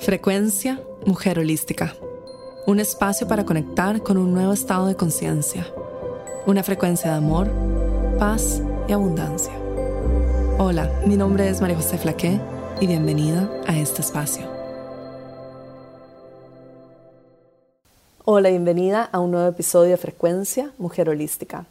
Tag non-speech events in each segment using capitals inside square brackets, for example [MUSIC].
Frecuencia Mujer Holística. Un espacio para conectar con un nuevo estado de conciencia. Una frecuencia de amor, paz y abundancia. Hola, mi nombre es María José Flaqué y bienvenida a este espacio. Hola, bienvenida a un nuevo episodio de Frecuencia Mujer Holística.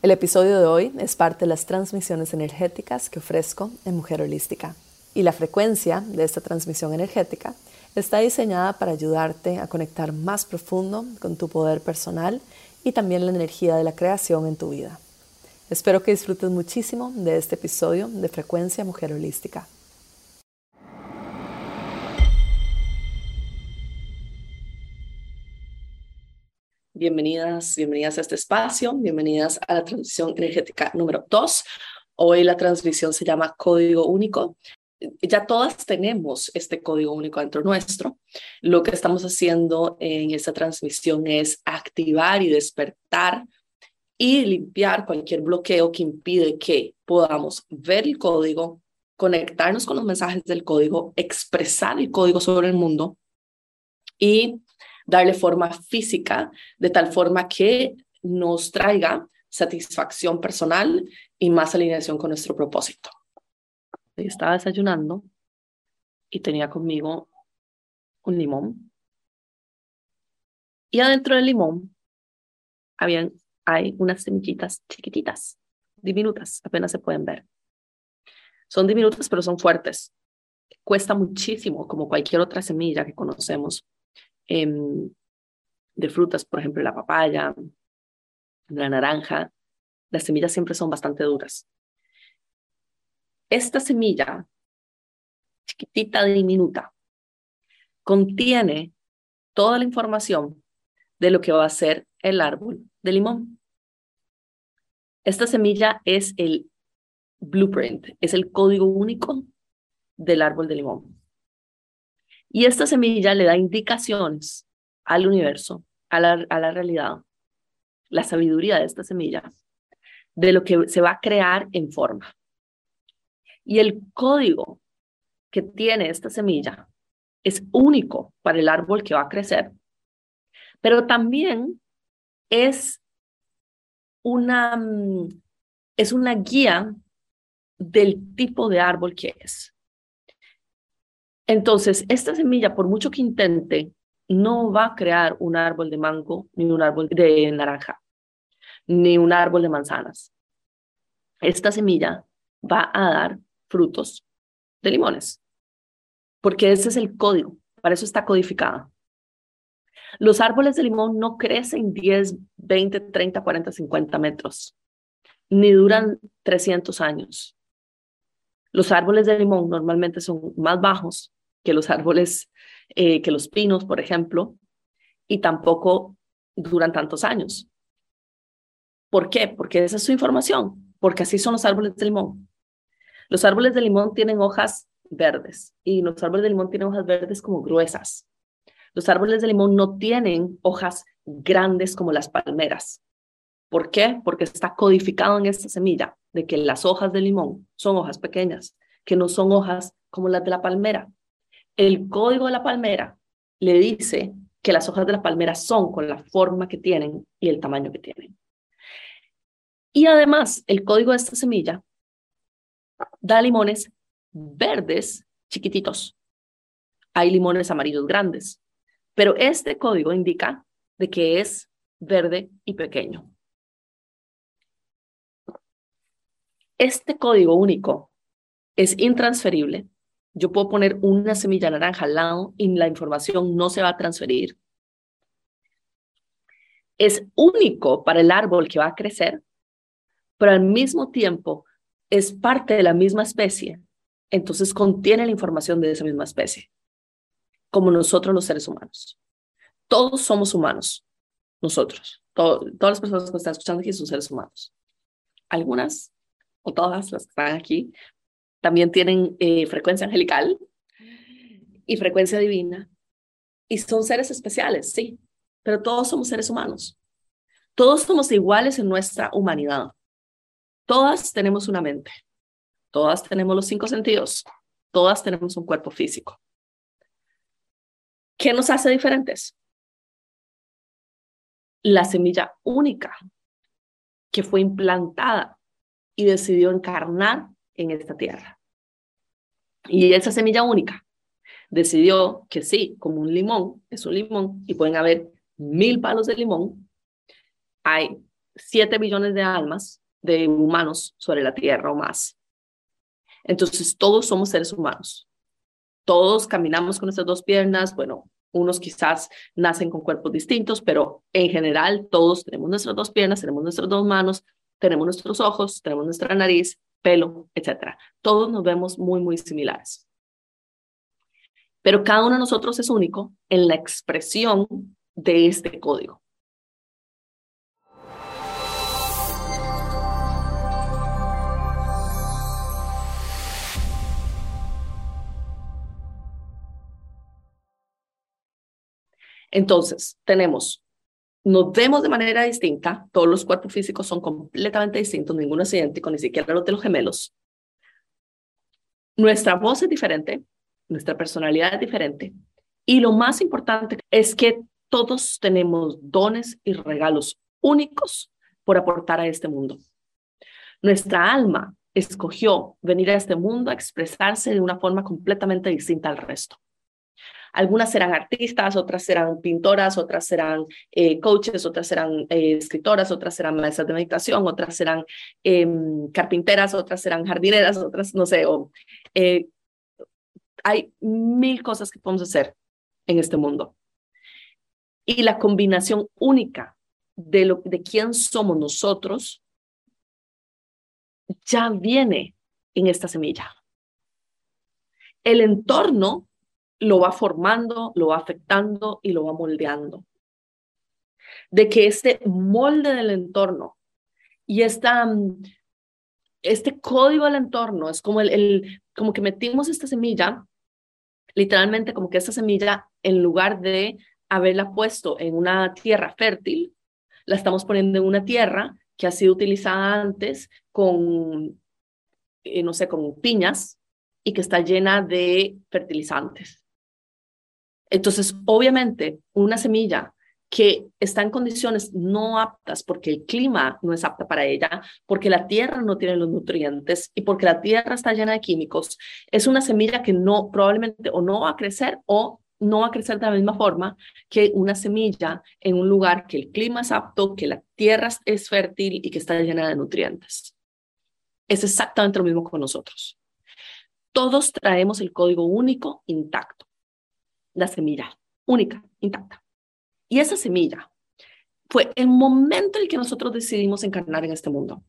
El episodio de hoy es parte de las transmisiones energéticas que ofrezco en Mujer Holística y la frecuencia de esta transmisión energética está diseñada para ayudarte a conectar más profundo con tu poder personal y también la energía de la creación en tu vida. Espero que disfrutes muchísimo de este episodio de Frecuencia Mujer Holística. Bienvenidas, bienvenidas a este espacio, bienvenidas a la transmisión energética número 2. Hoy la transmisión se llama Código Único ya todas tenemos este código único dentro nuestro. Lo que estamos haciendo en esta transmisión es activar y despertar y limpiar cualquier bloqueo que impide que podamos ver el código, conectarnos con los mensajes del código, expresar el código sobre el mundo y darle forma física de tal forma que nos traiga satisfacción personal y más alineación con nuestro propósito estaba desayunando y tenía conmigo un limón. Y adentro del limón habían, hay unas semillitas chiquititas, diminutas, apenas se pueden ver. Son diminutas, pero son fuertes. Cuesta muchísimo, como cualquier otra semilla que conocemos em, de frutas, por ejemplo, la papaya, la naranja. Las semillas siempre son bastante duras. Esta semilla, chiquitita, diminuta, contiene toda la información de lo que va a ser el árbol de limón. Esta semilla es el blueprint, es el código único del árbol de limón. Y esta semilla le da indicaciones al universo, a la, a la realidad, la sabiduría de esta semilla, de lo que se va a crear en forma. Y el código que tiene esta semilla es único para el árbol que va a crecer, pero también es una, mm, es una guía del tipo de árbol que es. Entonces, esta semilla, por mucho que intente, no va a crear un árbol de mango, ni un árbol de naranja, ni un árbol de manzanas. Esta semilla va a dar frutos de limones, porque ese es el código, para eso está codificada. Los árboles de limón no crecen 10, 20, 30, 40, 50 metros, ni duran 300 años. Los árboles de limón normalmente son más bajos que los árboles, eh, que los pinos, por ejemplo, y tampoco duran tantos años. ¿Por qué? Porque esa es su información, porque así son los árboles de limón. Los árboles de limón tienen hojas verdes y los árboles de limón tienen hojas verdes como gruesas. Los árboles de limón no tienen hojas grandes como las palmeras. ¿Por qué? Porque está codificado en esta semilla de que las hojas de limón son hojas pequeñas, que no son hojas como las de la palmera. El código de la palmera le dice que las hojas de la palmera son con la forma que tienen y el tamaño que tienen. Y además, el código de esta semilla da limones verdes chiquititos. Hay limones amarillos grandes, pero este código indica de que es verde y pequeño. Este código único es intransferible. Yo puedo poner una semilla naranja al lado y la información no se va a transferir. Es único para el árbol que va a crecer, pero al mismo tiempo es parte de la misma especie, entonces contiene la información de esa misma especie, como nosotros los seres humanos. Todos somos humanos, nosotros. todas las personas que están escuchando aquí son seres humanos. Algunas, o todas las que están aquí, también tienen eh, frecuencia angelical y frecuencia divina. Y son seres especiales, sí, pero todos somos seres humanos. Todos somos iguales en nuestra humanidad. Todas tenemos una mente, todas tenemos los cinco sentidos, todas tenemos un cuerpo físico. ¿Qué nos hace diferentes? La semilla única que fue implantada y decidió encarnar en esta tierra. Y esa semilla única decidió que sí, como un limón, es un limón y pueden haber mil palos de limón, hay siete billones de almas de humanos sobre la tierra o más. Entonces, todos somos seres humanos. Todos caminamos con nuestras dos piernas, bueno, unos quizás nacen con cuerpos distintos, pero en general todos tenemos nuestras dos piernas, tenemos nuestras dos manos, tenemos nuestros ojos, tenemos nuestra nariz, pelo, etc. Todos nos vemos muy, muy similares. Pero cada uno de nosotros es único en la expresión de este código. Entonces, tenemos, nos vemos de manera distinta, todos los cuerpos físicos son completamente distintos, ninguno es idéntico, ni siquiera los de los gemelos. Nuestra voz es diferente, nuestra personalidad es diferente. Y lo más importante es que todos tenemos dones y regalos únicos por aportar a este mundo. Nuestra alma escogió venir a este mundo a expresarse de una forma completamente distinta al resto. Algunas serán artistas, otras serán pintoras, otras serán eh, coaches, otras serán eh, escritoras, otras serán maestras de meditación, otras serán em, carpinteras, otras serán jardineras, otras, no sé, o, eh, hay mil cosas que podemos hacer en este mundo. Y la combinación única de, lo, de quién somos nosotros ya viene en esta semilla. El entorno lo va formando, lo va afectando y lo va moldeando. De que este molde del entorno y esta, mm, este código del entorno es como, el, como que metimos esta semilla, literalmente como que esta semilla, en lugar de haberla puesto en una tierra fértil, la estamos poniendo en una tierra que ha sido utilizada antes con, eh, no sé, con piñas y que está llena de fertilizantes. Entonces, obviamente, una semilla que está en condiciones no aptas porque el clima no es apta para ella, porque la tierra no tiene los nutrientes y porque la tierra está llena de químicos, es una semilla que no probablemente o no va a crecer o no va a crecer de la misma forma que una semilla en un lugar que el clima es apto, que la tierra es fértil y que está llena de nutrientes. Es exactamente lo mismo con nosotros. Todos traemos el código único intacto la semilla, única, intacta. Y esa semilla fue el momento en el que nosotros decidimos encarnar en este mundo.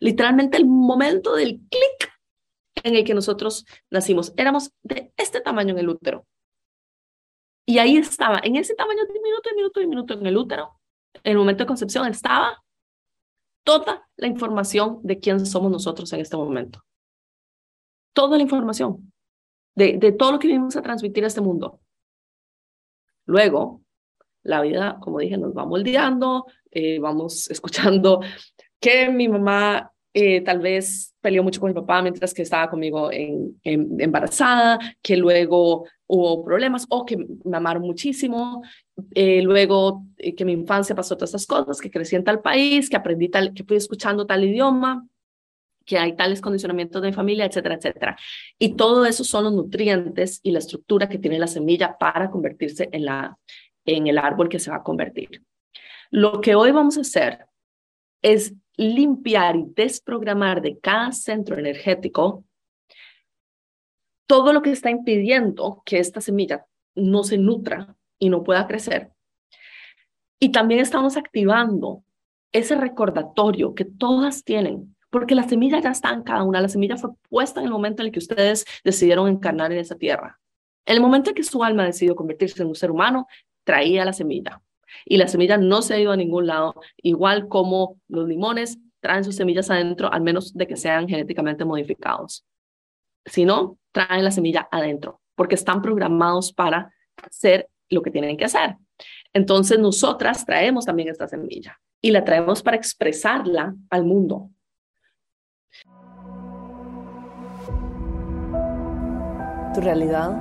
Literalmente el momento del clic en el que nosotros nacimos. Éramos de este tamaño en el útero. Y ahí estaba, en ese tamaño de minuto, minuto, minuto en el útero, en el momento de concepción estaba toda la información de quién somos nosotros en este momento. Toda la información de, de todo lo que vinimos a transmitir a este mundo. Luego, la vida, como dije, nos va moldeando, eh, vamos [LAUGHS] escuchando que mi mamá eh, tal vez peleó mucho con mi papá mientras que estaba conmigo en, embarazada, que luego hubo problemas o que me amaron muchísimo, eh, luego que mi infancia pasó todas estas cosas, que crecí en tal país, que aprendí tal, que fui escuchando tal idioma, que hay tales condicionamientos de familia, etcétera, etcétera. Y todo eso son los nutrientes y la estructura que tiene la semilla para convertirse en, la, en el árbol que se va a convertir. Lo que hoy vamos a hacer es limpiar y desprogramar de cada centro energético todo lo que está impidiendo que esta semilla no se nutra y no pueda crecer. Y también estamos activando ese recordatorio que todas tienen porque la semilla ya está en cada una, la semilla fue puesta en el momento en el que ustedes decidieron encarnar en esa tierra. En el momento en que su alma decidió convertirse en un ser humano, traía la semilla. Y la semilla no se ha ido a ningún lado, igual como los limones traen sus semillas adentro, al menos de que sean genéticamente modificados. Si no, traen la semilla adentro, porque están programados para hacer lo que tienen que hacer. Entonces, nosotras traemos también esta semilla y la traemos para expresarla al mundo, tu realidad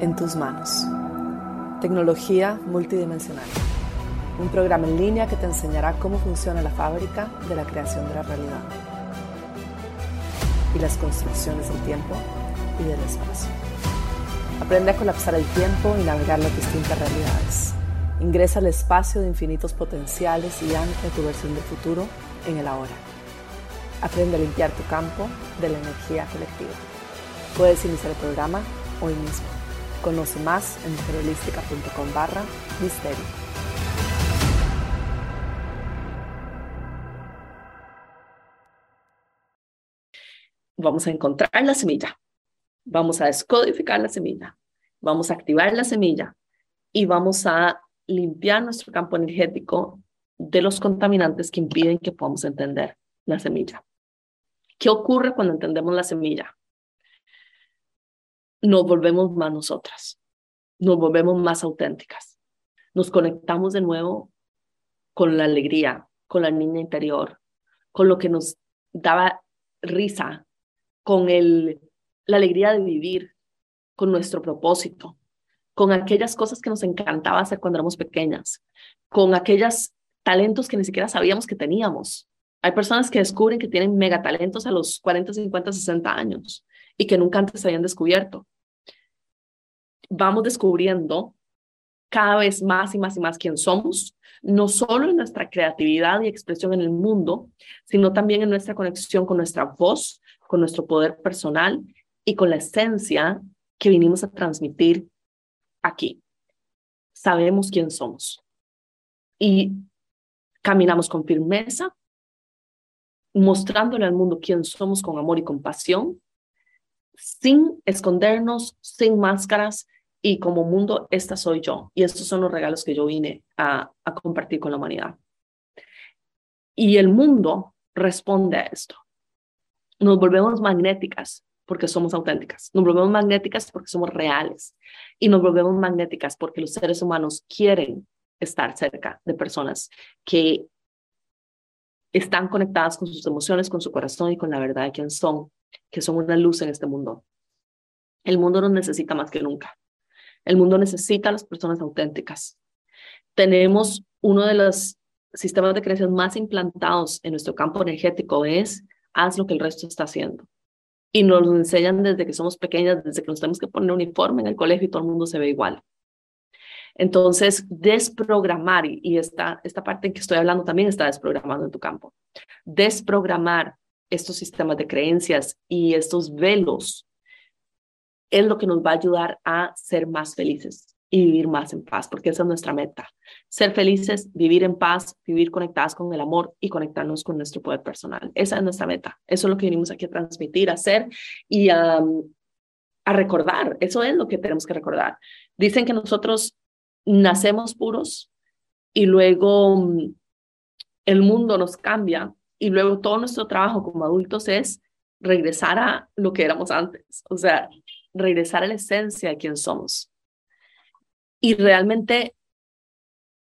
en tus manos. Tecnología multidimensional. Un programa en línea que te enseñará cómo funciona la fábrica de la creación de la realidad y las construcciones del tiempo y del espacio. Aprende a colapsar el tiempo y navegar las distintas realidades. Ingresa al espacio de infinitos potenciales y ancla tu versión del futuro en el ahora. Aprende a limpiar tu campo de la energía colectiva. Puedes iniciar el programa hoy mismo. Conoce más en mujerholística.com barra misterio. Vamos a encontrar la semilla. Vamos a descodificar la semilla. Vamos a activar la semilla y vamos a limpiar nuestro campo energético de los contaminantes que impiden que podamos entender la semilla. ¿Qué ocurre cuando entendemos la semilla? Nos volvemos más nosotras, nos volvemos más auténticas, nos conectamos de nuevo con la alegría, con la niña interior, con lo que nos daba risa, con el, la alegría de vivir, con nuestro propósito, con aquellas cosas que nos encantaba hacer cuando éramos pequeñas, con aquellos talentos que ni siquiera sabíamos que teníamos, hay personas que descubren que tienen megatalentos a los 40, 50, 60 años y que nunca antes se habían descubierto. Vamos descubriendo cada vez más y más y más quién somos, no solo en nuestra creatividad y expresión en el mundo, sino también en nuestra conexión con nuestra voz, con nuestro poder personal y con la esencia que vinimos a transmitir aquí. Sabemos quién somos y caminamos con firmeza mostrándole al mundo quién somos con amor y compasión, sin escondernos, sin máscaras y como mundo, esta soy yo. Y estos son los regalos que yo vine a, compartir con la humanidad. Y el mundo responde a esto. Nos volvemos magnéticas porque somos auténticas. Nos volvemos magnéticas porque somos reales. Y nos volvemos magnéticas porque los seres humanos quieren estar cerca de personas que están conectadas con sus emociones, con su corazón y con la verdad de quién son, que son una luz en este mundo. El mundo nos necesita más que nunca. El mundo necesita a las personas auténticas. Tenemos uno de los sistemas de creencias más implantados en nuestro campo energético es haz lo que el resto está haciendo. Y nos lo enseñan desde que somos pequeñas, desde que nos tenemos que poner uniforme en el colegio y todo el mundo se ve igual. Entonces, desprogramar, y esta, esta parte en que estoy hablando también está desprogramando en tu campo, desprogramar estos sistemas de creencias y estos velos es lo que nos va a ayudar a ser más felices y vivir más en paz, porque esa es nuestra meta. Ser felices, vivir en paz, vivir conectadas con el amor y conectarnos con nuestro poder personal. Esa es nuestra meta. Eso es lo que venimos aquí a transmitir, a hacer y a, a recordar. Eso es lo que tenemos que recordar. Dicen que nosotros nacemos puros y luego mm, el mundo nos cambia y luego todo nuestro trabajo como adultos es regresar a lo que éramos antes, o sea, regresar a la esencia de quién somos y realmente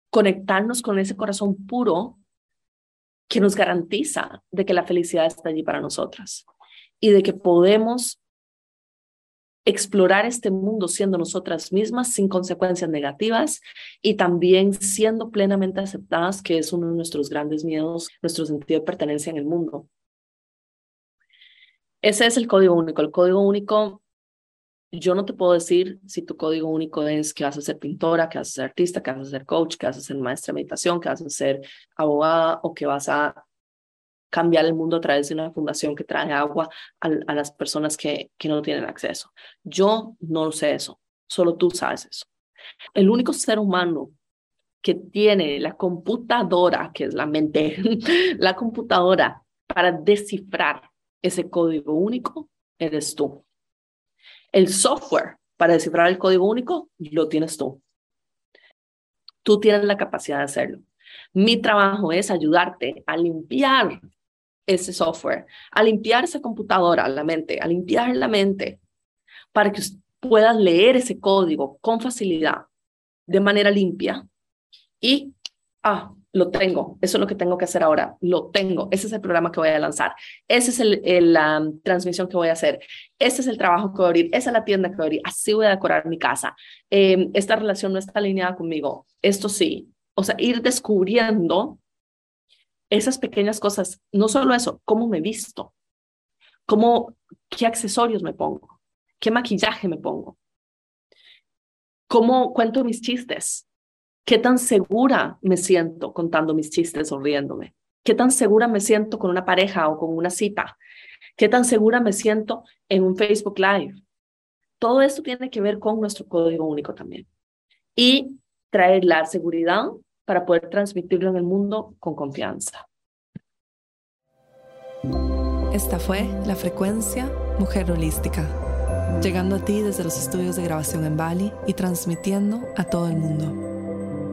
conectarnos con ese corazón puro que nos garantiza de que la felicidad está allí para nosotras y de que podemos explorar este mundo siendo nosotras mismas sin consecuencias negativas y también siendo plenamente aceptadas, que es uno de nuestros grandes miedos, nuestro sentido de pertenencia en el mundo. Ese es el código único. El código único, yo no te puedo decir si tu código único es que vas a ser pintora, que vas a ser artista, que vas a ser coach, que vas a ser maestra de meditación, que vas a ser abogada o que vas a cambiar el mundo a través de una fundación que trae agua a, las personas que, que no tienen acceso. Yo no sé eso, solo tú sabes eso. El único ser humano que tiene la computadora, que es la mente, [LAUGHS] la computadora para descifrar ese código único, eres tú. El software para descifrar el código único lo tienes tú. Tú tienes la capacidad de hacerlo. Mi trabajo es ayudarte a limpiar ese software, a limpiar esa computadora, la mente, a limpiar la mente, para que puedas leer ese código con facilidad, de manera limpia, y ah, lo tengo, eso es lo que tengo que hacer ahora, lo tengo, ese es el programa que voy a lanzar, esa es el, la transmisión que voy a hacer, ese es el trabajo que voy a abrir, esa es la tienda que voy a abrir, así voy a decorar mi casa, em, esta relación no está alineada conmigo, esto sí, o sea, ir descubriendo esas pequeñas cosas, no solo eso, cómo me visto, cómo, qué accesorios me pongo, qué maquillaje me pongo, cómo cuento mis chistes, ¿Qué tan segura me siento contando mis chistes o riéndome? ¿Qué tan segura me siento con una pareja o con una cita? ¿Qué tan segura me siento en un Facebook Live? Todo esto tiene que ver con nuestro código único también. Y traer la seguridad para poder transmitirlo en el mundo con confianza. Esta fue la frecuencia Mujer Holística, llegando a ti desde los estudios de grabación en Bali y transmitiendo a todo el mundo.